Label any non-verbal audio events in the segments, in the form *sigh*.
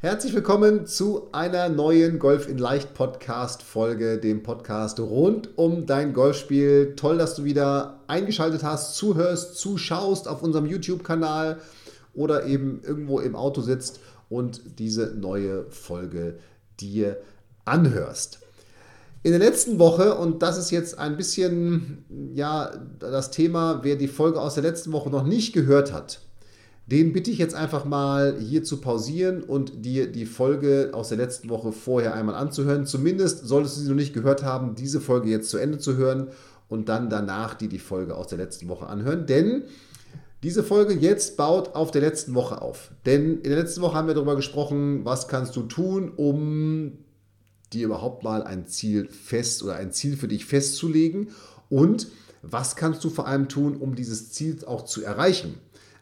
Herzlich willkommen zu einer neuen Golf in Leicht Podcast Folge, dem Podcast rund um dein Golfspiel. Toll, dass du wieder eingeschaltet hast, zuhörst, zuschaust auf unserem YouTube-Kanal oder eben irgendwo im Auto sitzt und diese neue Folge dir anhörst. In der letzten Woche, und das ist jetzt ein bisschen ja das Thema, wer die Folge aus der letzten Woche noch nicht gehört hat, den bitte ich jetzt einfach mal hier zu pausieren und dir die Folge aus der letzten Woche vorher einmal anzuhören. Zumindest solltest du sie noch nicht gehört haben, diese Folge jetzt zu Ende zu hören und dann danach dir die Folge aus der letzten Woche anhören. Denn diese Folge jetzt baut auf der letzten Woche auf. Denn in der letzten Woche haben wir darüber gesprochen, was kannst du tun, um dir überhaupt mal ein Ziel fest oder ein Ziel für dich festzulegen und was kannst du vor allem tun, um dieses Ziel auch zu erreichen.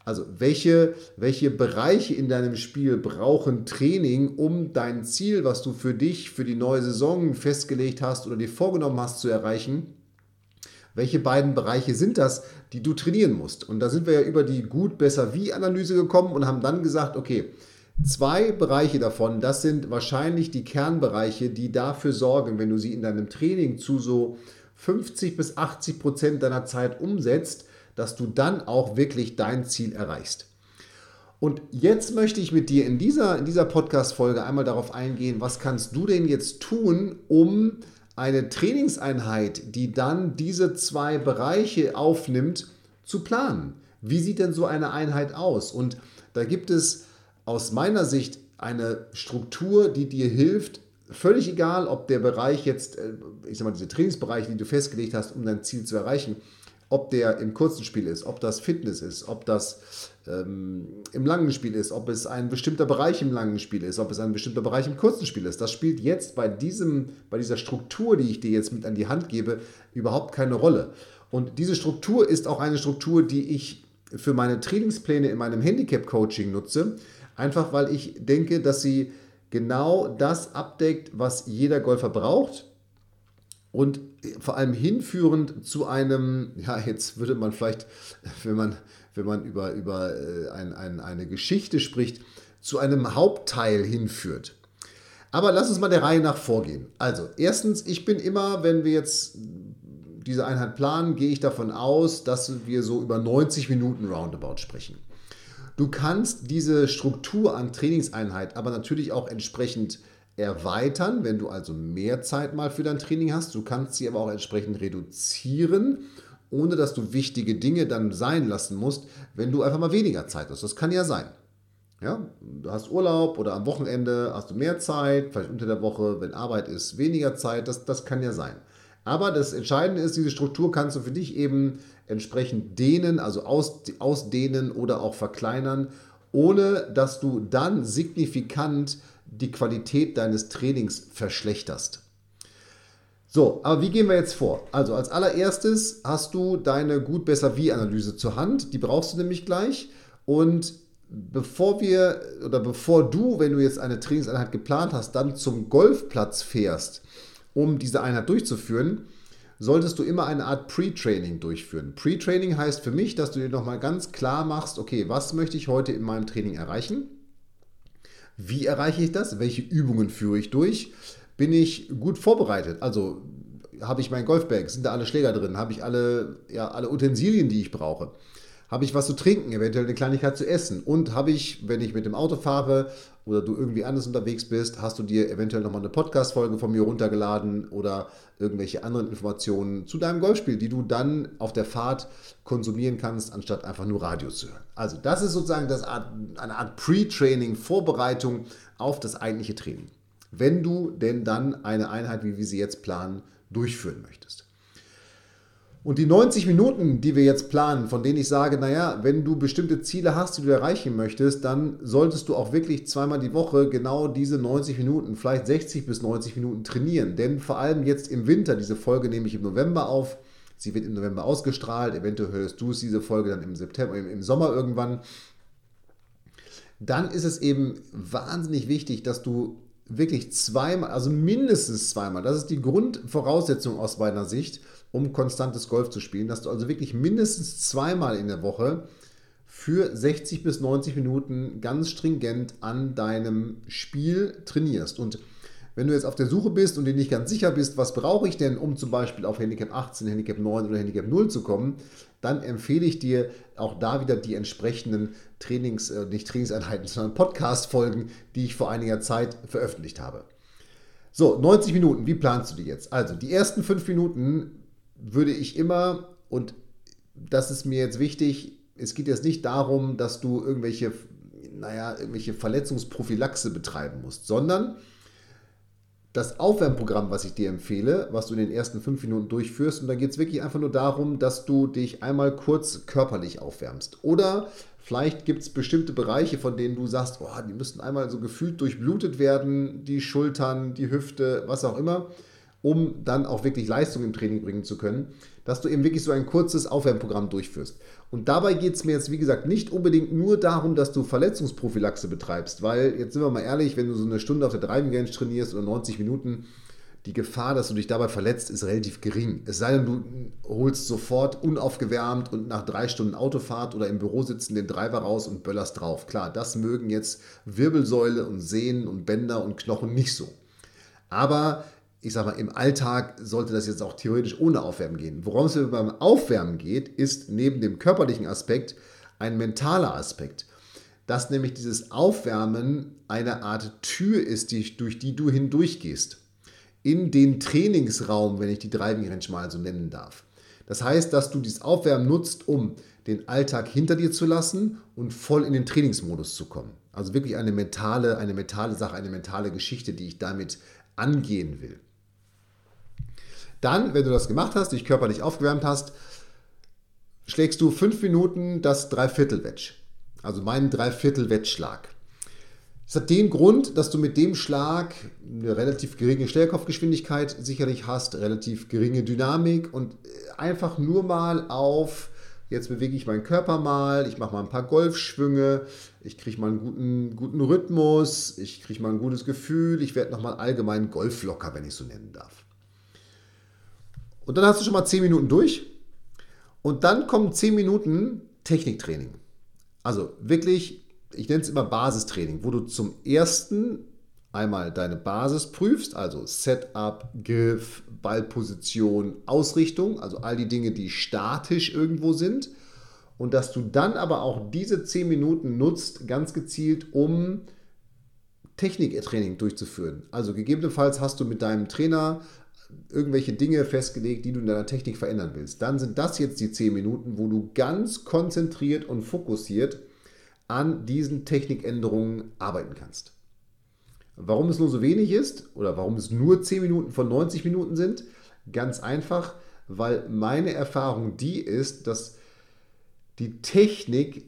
Also welche, welche Bereiche in deinem Spiel brauchen Training, um dein Ziel, was du für dich, für die neue Saison festgelegt hast oder dir vorgenommen hast zu erreichen, welche beiden Bereiche sind das, die du trainieren musst? Und da sind wir ja über die gut, besser, wie Analyse gekommen und haben dann gesagt, okay, zwei Bereiche davon, das sind wahrscheinlich die Kernbereiche, die dafür sorgen, wenn du sie in deinem Training zu so 50 bis 80 Prozent deiner Zeit umsetzt, dass du dann auch wirklich dein Ziel erreichst. Und jetzt möchte ich mit dir in dieser, in dieser Podcast-Folge einmal darauf eingehen, was kannst du denn jetzt tun, um eine Trainingseinheit, die dann diese zwei Bereiche aufnimmt, zu planen. Wie sieht denn so eine Einheit aus? Und da gibt es aus meiner Sicht eine Struktur, die dir hilft, völlig egal, ob der Bereich jetzt, äh, ich sag mal, diese Trainingsbereiche, die du festgelegt hast, um dein Ziel zu erreichen, ob der im kurzen Spiel ist, ob das Fitness ist, ob das ähm, im langen Spiel ist, ob es ein bestimmter Bereich im langen Spiel ist, ob es ein bestimmter Bereich im kurzen Spiel ist. Das spielt jetzt bei, diesem, bei dieser Struktur, die ich dir jetzt mit an die Hand gebe, überhaupt keine Rolle. Und diese Struktur ist auch eine Struktur, die ich für meine Trainingspläne in meinem Handicap-Coaching nutze, einfach weil ich denke, dass sie genau das abdeckt, was jeder Golfer braucht und vor allem hinführend zu einem, ja, jetzt würde man vielleicht, wenn man, wenn man über, über äh, ein, ein, eine Geschichte spricht, zu einem Hauptteil hinführt. Aber lass uns mal der Reihe nach vorgehen. Also, erstens, ich bin immer, wenn wir jetzt diese Einheit planen, gehe ich davon aus, dass wir so über 90 Minuten Roundabout sprechen. Du kannst diese Struktur an Trainingseinheit aber natürlich auch entsprechend erweitern, wenn du also mehr Zeit mal für dein Training hast. Du kannst sie aber auch entsprechend reduzieren, ohne dass du wichtige Dinge dann sein lassen musst, wenn du einfach mal weniger Zeit hast. Das kann ja sein. Ja, du hast Urlaub oder am Wochenende hast du mehr Zeit, vielleicht unter der Woche, wenn Arbeit ist, weniger Zeit, das, das kann ja sein. Aber das Entscheidende ist, diese Struktur kannst du für dich eben entsprechend dehnen, also aus, ausdehnen oder auch verkleinern, ohne dass du dann signifikant die Qualität deines Trainings verschlechterst. So, aber wie gehen wir jetzt vor? Also als allererstes hast du deine gut, besser, wie Analyse zur Hand. Die brauchst du nämlich gleich. Und bevor wir oder bevor du, wenn du jetzt eine Trainingseinheit geplant hast, dann zum Golfplatz fährst, um diese Einheit durchzuführen, solltest du immer eine Art Pre-Training durchführen. Pre-Training heißt für mich, dass du dir nochmal ganz klar machst, okay, was möchte ich heute in meinem Training erreichen? Wie erreiche ich das? Welche Übungen führe ich durch? Bin ich gut vorbereitet? Also habe ich mein Golfbag? Sind da alle Schläger drin? Habe ich alle, ja, alle Utensilien, die ich brauche? Habe ich was zu trinken, eventuell eine Kleinigkeit zu essen? Und habe ich, wenn ich mit dem Auto fahre oder du irgendwie anders unterwegs bist, hast du dir eventuell nochmal eine Podcast-Folge von mir runtergeladen oder irgendwelche anderen Informationen zu deinem Golfspiel, die du dann auf der Fahrt konsumieren kannst, anstatt einfach nur Radio zu hören. Also das ist sozusagen das Art, eine Art Pre-Training, Vorbereitung auf das eigentliche Training. Wenn du denn dann eine Einheit, wie wir sie jetzt planen, durchführen möchtest. Und die 90 Minuten, die wir jetzt planen, von denen ich sage, naja, wenn du bestimmte Ziele hast, die du erreichen möchtest, dann solltest du auch wirklich zweimal die Woche genau diese 90 Minuten, vielleicht 60 bis 90 Minuten trainieren. Denn vor allem jetzt im Winter, diese Folge nehme ich im November auf, sie wird im November ausgestrahlt, eventuell hörst du es, diese Folge dann im September, im Sommer irgendwann. Dann ist es eben wahnsinnig wichtig, dass du wirklich zweimal, also mindestens zweimal, das ist die Grundvoraussetzung aus meiner Sicht, um konstantes Golf zu spielen, dass du also wirklich mindestens zweimal in der Woche für 60 bis 90 Minuten ganz stringent an deinem Spiel trainierst. Und wenn du jetzt auf der Suche bist und dir nicht ganz sicher bist, was brauche ich denn, um zum Beispiel auf Handicap 18, Handicap 9 oder Handicap 0 zu kommen, dann empfehle ich dir auch da wieder die entsprechenden Trainings, äh, nicht Trainingseinheiten, sondern Podcast-Folgen, die ich vor einiger Zeit veröffentlicht habe. So, 90 Minuten, wie planst du die jetzt? Also, die ersten 5 Minuten würde ich immer, und das ist mir jetzt wichtig, es geht jetzt nicht darum, dass du irgendwelche, naja, irgendwelche Verletzungsprophylaxe betreiben musst, sondern das Aufwärmprogramm, was ich dir empfehle, was du in den ersten fünf Minuten durchführst. Und da geht es wirklich einfach nur darum, dass du dich einmal kurz körperlich aufwärmst. Oder vielleicht gibt es bestimmte Bereiche, von denen du sagst, oh, die müssten einmal so gefühlt durchblutet werden, die Schultern, die Hüfte, was auch immer um dann auch wirklich Leistung im Training bringen zu können, dass du eben wirklich so ein kurzes Aufwärmprogramm durchführst. Und dabei geht es mir jetzt, wie gesagt, nicht unbedingt nur darum, dass du Verletzungsprophylaxe betreibst, weil, jetzt sind wir mal ehrlich, wenn du so eine Stunde auf der Driving Range trainierst oder 90 Minuten, die Gefahr, dass du dich dabei verletzt, ist relativ gering. Es sei denn, du holst sofort unaufgewärmt und nach drei Stunden Autofahrt oder im Büro sitzen den Driver raus und böllerst drauf. Klar, das mögen jetzt Wirbelsäule und Sehnen und Bänder und Knochen nicht so. Aber ich sage mal, im Alltag sollte das jetzt auch theoretisch ohne Aufwärmen gehen. Worum es beim Aufwärmen geht, ist neben dem körperlichen Aspekt ein mentaler Aspekt. Dass nämlich dieses Aufwärmen eine Art Tür ist, durch die du hindurchgehst. In den Trainingsraum, wenn ich die Driving Range mal so nennen darf. Das heißt, dass du dieses Aufwärmen nutzt, um den Alltag hinter dir zu lassen und voll in den Trainingsmodus zu kommen. Also wirklich eine mentale, eine mentale Sache, eine mentale Geschichte, die ich damit angehen will. Dann, wenn du das gemacht hast, dich körperlich aufgewärmt hast, schlägst du fünf Minuten das Dreiviertel-Wedge. Also meinen Dreiviertel-Wettschlag. Das hat den Grund, dass du mit dem Schlag eine relativ geringe Stellkopfgeschwindigkeit sicherlich hast, relativ geringe Dynamik und einfach nur mal auf, jetzt bewege ich meinen Körper mal, ich mache mal ein paar Golfschwünge, ich kriege mal einen guten, guten Rhythmus, ich kriege mal ein gutes Gefühl, ich werde nochmal allgemein golflocker, wenn ich so nennen darf. Und dann hast du schon mal 10 Minuten durch. Und dann kommen 10 Minuten Techniktraining. Also wirklich, ich nenne es immer Basistraining, wo du zum ersten einmal deine Basis prüfst, also Setup, Griff, Ballposition, Ausrichtung, also all die Dinge, die statisch irgendwo sind. Und dass du dann aber auch diese 10 Minuten nutzt, ganz gezielt, um Techniktraining durchzuführen. Also gegebenenfalls hast du mit deinem Trainer irgendwelche Dinge festgelegt, die du in deiner Technik verändern willst. Dann sind das jetzt die 10 Minuten, wo du ganz konzentriert und fokussiert an diesen Technikänderungen arbeiten kannst. Warum es nur so wenig ist oder warum es nur 10 Minuten von 90 Minuten sind? Ganz einfach, weil meine Erfahrung die ist, dass die Technik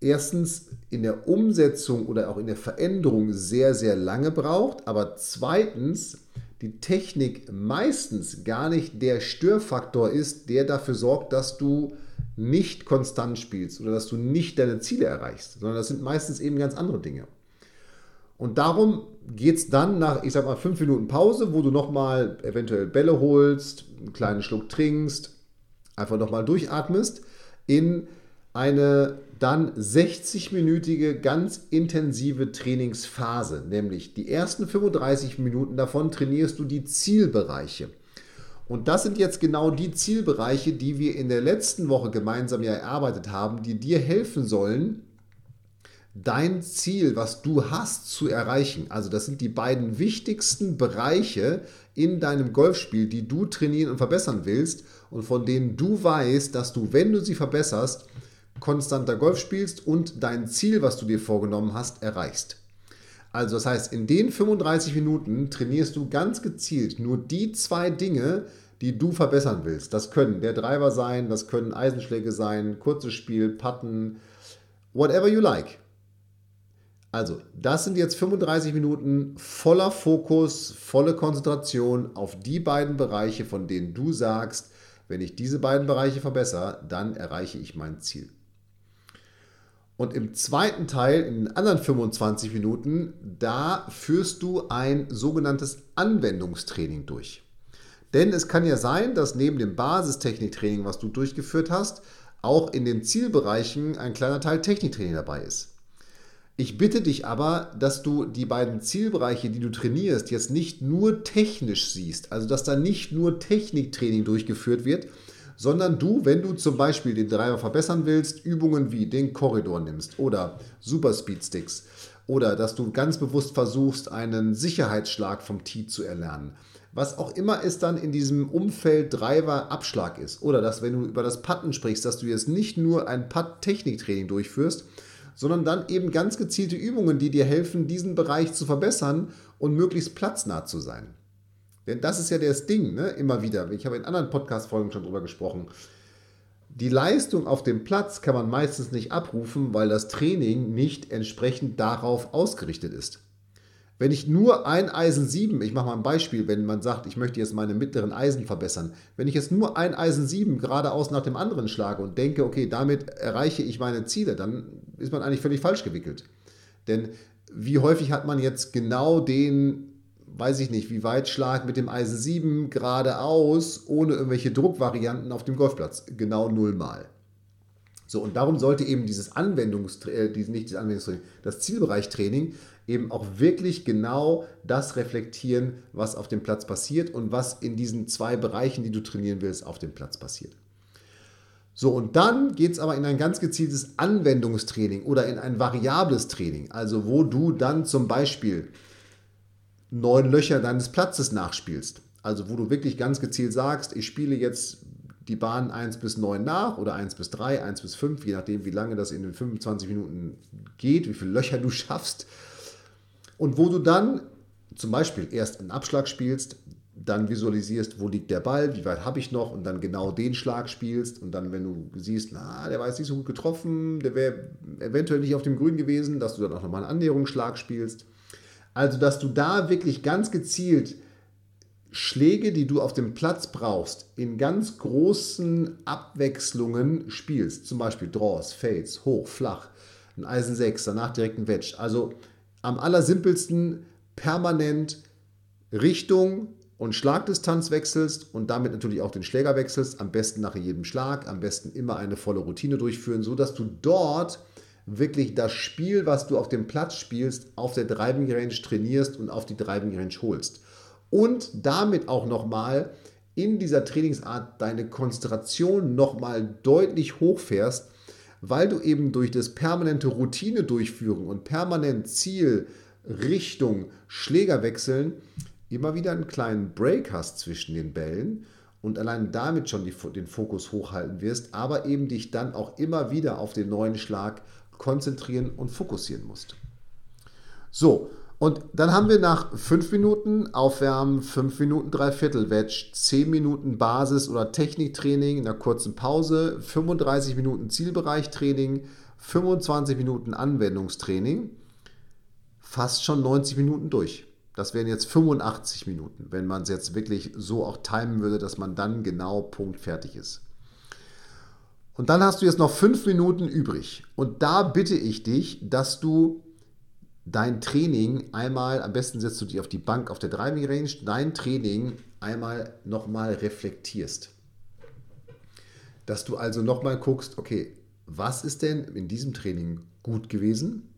erstens in der Umsetzung oder auch in der Veränderung sehr, sehr lange braucht, aber zweitens die Technik meistens gar nicht der Störfaktor ist, der dafür sorgt, dass du nicht konstant spielst oder dass du nicht deine Ziele erreichst, sondern das sind meistens eben ganz andere Dinge. Und darum geht es dann nach, ich sag mal, fünf Minuten Pause, wo du nochmal eventuell Bälle holst, einen kleinen Schluck trinkst, einfach nochmal durchatmest, in eine dann 60-minütige ganz intensive Trainingsphase, nämlich die ersten 35 Minuten davon trainierst du die Zielbereiche. Und das sind jetzt genau die Zielbereiche, die wir in der letzten Woche gemeinsam ja erarbeitet haben, die dir helfen sollen, dein Ziel, was du hast, zu erreichen. Also das sind die beiden wichtigsten Bereiche in deinem Golfspiel, die du trainieren und verbessern willst und von denen du weißt, dass du, wenn du sie verbesserst, konstanter Golf spielst und dein Ziel, was du dir vorgenommen hast, erreichst. Also das heißt, in den 35 Minuten trainierst du ganz gezielt nur die zwei Dinge, die du verbessern willst. Das können der Driver sein, das können Eisenschläge sein, kurzes Spiel, Patten, whatever you like. Also, das sind jetzt 35 Minuten voller Fokus, volle Konzentration auf die beiden Bereiche, von denen du sagst, wenn ich diese beiden Bereiche verbessere, dann erreiche ich mein Ziel. Und im zweiten Teil, in den anderen 25 Minuten, da führst du ein sogenanntes Anwendungstraining durch. Denn es kann ja sein, dass neben dem Basistechniktraining, was du durchgeführt hast, auch in den Zielbereichen ein kleiner Teil Techniktraining dabei ist. Ich bitte dich aber, dass du die beiden Zielbereiche, die du trainierst, jetzt nicht nur technisch siehst, also dass da nicht nur Techniktraining durchgeführt wird, sondern du, wenn du zum Beispiel den Driver verbessern willst, Übungen wie den Korridor nimmst oder Super Speed Sticks oder dass du ganz bewusst versuchst, einen Sicherheitsschlag vom Tee zu erlernen. Was auch immer es dann in diesem Umfeld Driver Abschlag ist. Oder dass, wenn du über das Putten sprichst, dass du jetzt nicht nur ein Putt-Techniktraining durchführst, sondern dann eben ganz gezielte Übungen, die dir helfen, diesen Bereich zu verbessern und möglichst platznah zu sein. Denn das ist ja das Ding, ne? immer wieder. Ich habe in anderen Podcast-Folgen schon drüber gesprochen. Die Leistung auf dem Platz kann man meistens nicht abrufen, weil das Training nicht entsprechend darauf ausgerichtet ist. Wenn ich nur ein Eisen 7, ich mache mal ein Beispiel, wenn man sagt, ich möchte jetzt meine mittleren Eisen verbessern, wenn ich jetzt nur ein Eisen 7 geradeaus nach dem anderen schlage und denke, okay, damit erreiche ich meine Ziele, dann ist man eigentlich völlig falsch gewickelt. Denn wie häufig hat man jetzt genau den weiß ich nicht, wie weit Schlag mit dem Eisen 7 geradeaus, ohne irgendwelche Druckvarianten auf dem Golfplatz. Genau nullmal. So, und darum sollte eben dieses Anwendungstraining, äh, nicht das Anwendungstraining, das Zielbereichtraining eben auch wirklich genau das reflektieren, was auf dem Platz passiert und was in diesen zwei Bereichen, die du trainieren willst, auf dem Platz passiert. So, und dann geht es aber in ein ganz gezieltes Anwendungstraining oder in ein variables Training, also wo du dann zum Beispiel neun Löcher deines Platzes nachspielst. Also wo du wirklich ganz gezielt sagst, ich spiele jetzt die Bahn 1 bis 9 nach oder 1 bis 3, 1 bis 5, je nachdem, wie lange das in den 25 Minuten geht, wie viele Löcher du schaffst. Und wo du dann zum Beispiel erst einen Abschlag spielst, dann visualisierst, wo liegt der Ball, wie weit habe ich noch und dann genau den Schlag spielst und dann, wenn du siehst, na, der war jetzt nicht so gut getroffen, der wäre eventuell nicht auf dem Grün gewesen, dass du dann auch nochmal einen Annäherungsschlag spielst. Also, dass du da wirklich ganz gezielt Schläge, die du auf dem Platz brauchst, in ganz großen Abwechslungen spielst. Zum Beispiel Draws, Fades, hoch, flach, ein Eisen 6, danach direkt ein Wedge. Also am allersimpelsten permanent Richtung und Schlagdistanz wechselst und damit natürlich auch den Schläger wechselst. Am besten nach jedem Schlag, am besten immer eine volle Routine durchführen, sodass du dort wirklich das Spiel, was du auf dem Platz spielst, auf der Driving Range trainierst und auf die Driving Range holst. Und damit auch nochmal in dieser Trainingsart deine Konzentration nochmal deutlich hochfährst, weil du eben durch das permanente Routine durchführen und permanent Ziel, Richtung, Schläger wechseln, immer wieder einen kleinen Break hast zwischen den Bällen und allein damit schon die, den Fokus hochhalten wirst, aber eben dich dann auch immer wieder auf den neuen Schlag konzentrieren und fokussieren musst. So, und dann haben wir nach 5 Minuten Aufwärmen, 5 Minuten Dreiviertel Wedge, 10 Minuten Basis- oder Techniktraining in einer kurzen Pause, 35 Minuten Zielbereichtraining, 25 Minuten Anwendungstraining, fast schon 90 Minuten durch. Das wären jetzt 85 Minuten, wenn man es jetzt wirklich so auch timen würde, dass man dann genau punktfertig ist. Und dann hast du jetzt noch fünf Minuten übrig. Und da bitte ich dich, dass du dein Training einmal, am besten setzt du dich auf die Bank auf der Driving Range, dein Training einmal nochmal reflektierst. Dass du also nochmal guckst, okay, was ist denn in diesem Training gut gewesen?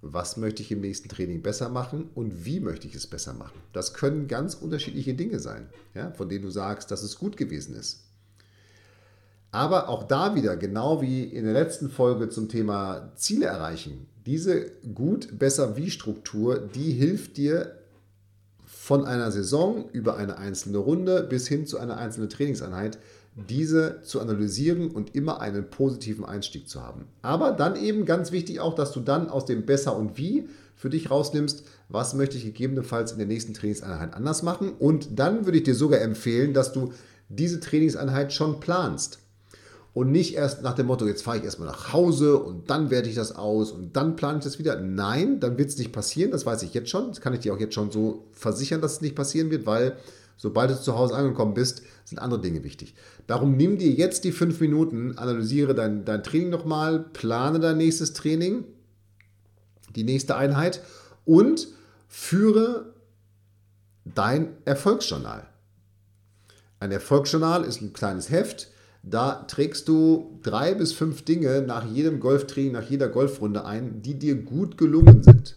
Was möchte ich im nächsten Training besser machen und wie möchte ich es besser machen? Das können ganz unterschiedliche Dinge sein, ja, von denen du sagst, dass es gut gewesen ist. Aber auch da wieder, genau wie in der letzten Folge zum Thema Ziele erreichen, diese gut, besser, wie Struktur, die hilft dir von einer Saison über eine einzelne Runde bis hin zu einer einzelnen Trainingseinheit, diese zu analysieren und immer einen positiven Einstieg zu haben. Aber dann eben ganz wichtig auch, dass du dann aus dem Besser und Wie für dich rausnimmst, was möchte ich gegebenenfalls in der nächsten Trainingseinheit anders machen. Und dann würde ich dir sogar empfehlen, dass du diese Trainingseinheit schon planst. Und nicht erst nach dem Motto, jetzt fahre ich erstmal nach Hause und dann werte ich das aus und dann plane ich das wieder. Nein, dann wird es nicht passieren, das weiß ich jetzt schon. Das kann ich dir auch jetzt schon so versichern, dass es nicht passieren wird, weil sobald du zu Hause angekommen bist, sind andere Dinge wichtig. Darum nimm dir jetzt die fünf Minuten, analysiere dein, dein Training nochmal, plane dein nächstes Training, die nächste Einheit und führe dein Erfolgsjournal. Ein Erfolgsjournal ist ein kleines Heft, da trägst du drei bis fünf Dinge nach jedem Golftraining, nach jeder Golfrunde ein, die dir gut gelungen sind.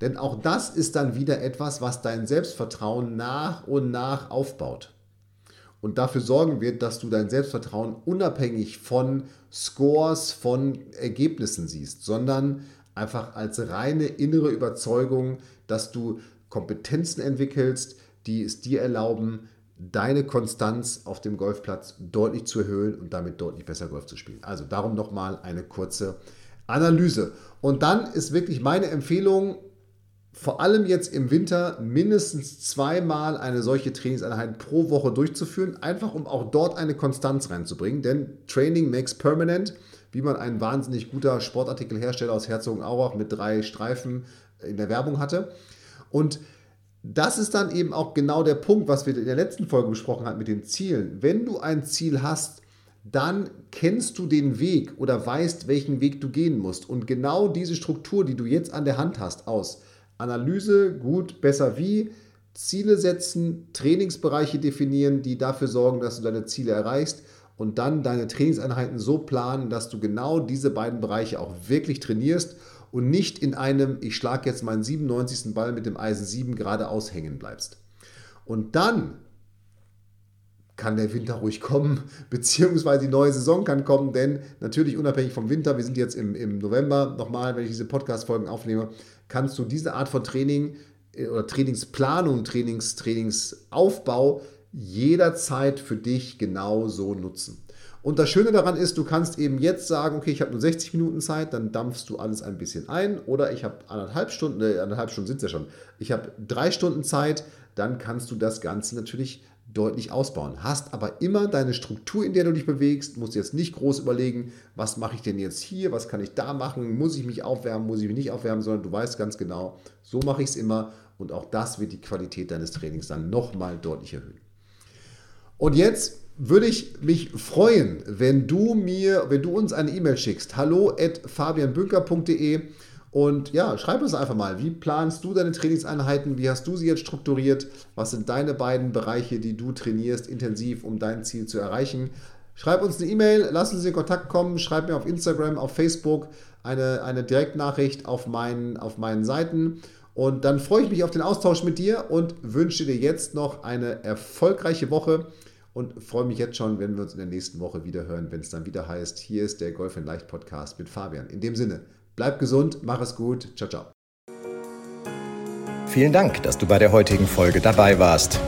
Denn auch das ist dann wieder etwas, was dein Selbstvertrauen nach und nach aufbaut. Und dafür sorgen wird, dass du dein Selbstvertrauen unabhängig von Scores, von Ergebnissen siehst, sondern einfach als reine innere Überzeugung, dass du Kompetenzen entwickelst, die es dir erlauben, deine Konstanz auf dem Golfplatz deutlich zu erhöhen und damit deutlich besser Golf zu spielen. Also darum nochmal eine kurze Analyse. Und dann ist wirklich meine Empfehlung, vor allem jetzt im Winter mindestens zweimal eine solche Trainingseinheit pro Woche durchzuführen, einfach um auch dort eine Konstanz reinzubringen. Denn Training makes permanent, wie man ein wahnsinnig guter Sportartikelhersteller aus Herzogenaurach mit drei Streifen in der Werbung hatte. Und das ist dann eben auch genau der Punkt, was wir in der letzten Folge besprochen haben mit den Zielen. Wenn du ein Ziel hast, dann kennst du den Weg oder weißt, welchen Weg du gehen musst. Und genau diese Struktur, die du jetzt an der Hand hast, aus Analyse, gut, besser wie, Ziele setzen, Trainingsbereiche definieren, die dafür sorgen, dass du deine Ziele erreichst und dann deine Trainingseinheiten so planen, dass du genau diese beiden Bereiche auch wirklich trainierst und nicht in einem, ich schlage jetzt meinen 97. Ball mit dem Eisen 7 geradeaus hängen bleibst. Und dann kann der Winter ruhig kommen, *laughs* beziehungsweise die neue Saison kann kommen, denn natürlich unabhängig vom Winter, wir sind jetzt im, im November, nochmal, wenn ich diese Podcast-Folgen aufnehme, kannst du diese Art von Training äh, oder Trainingsplanung, Trainings, Trainingsaufbau jederzeit für dich genau so nutzen. Und das Schöne daran ist, du kannst eben jetzt sagen, okay, ich habe nur 60 Minuten Zeit, dann dampfst du alles ein bisschen ein. Oder ich habe anderthalb Stunden, äh, anderthalb Stunden sind es ja schon. Ich habe drei Stunden Zeit, dann kannst du das Ganze natürlich deutlich ausbauen. Hast aber immer deine Struktur, in der du dich bewegst, musst jetzt nicht groß überlegen, was mache ich denn jetzt hier, was kann ich da machen, muss ich mich aufwärmen, muss ich mich nicht aufwärmen, sondern du weißt ganz genau, so mache ich es immer und auch das wird die Qualität deines Trainings dann nochmal deutlich erhöhen. Und jetzt würde ich mich freuen, wenn du mir, wenn du uns eine E-Mail schickst. Hallo at fabianbünker.de und ja, schreib uns einfach mal, wie planst du deine Trainingseinheiten? Wie hast du sie jetzt strukturiert? Was sind deine beiden Bereiche, die du trainierst intensiv, um dein Ziel zu erreichen? Schreib uns eine E-Mail, lass uns in Kontakt kommen, schreib mir auf Instagram, auf Facebook eine, eine Direktnachricht auf meinen, auf meinen Seiten. Und dann freue ich mich auf den Austausch mit dir und wünsche dir jetzt noch eine erfolgreiche Woche und freue mich jetzt schon, wenn wir uns in der nächsten Woche wieder hören, wenn es dann wieder heißt, hier ist der Golf in Leicht Podcast mit Fabian. In dem Sinne, bleib gesund, mach es gut, ciao, ciao. Vielen Dank, dass du bei der heutigen Folge dabei warst.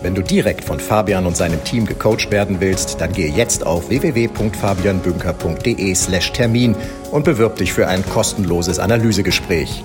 Wenn du direkt von Fabian und seinem Team gecoacht werden willst, dann gehe jetzt auf www.fabianbünker.de/termin und bewirb dich für ein kostenloses Analysegespräch.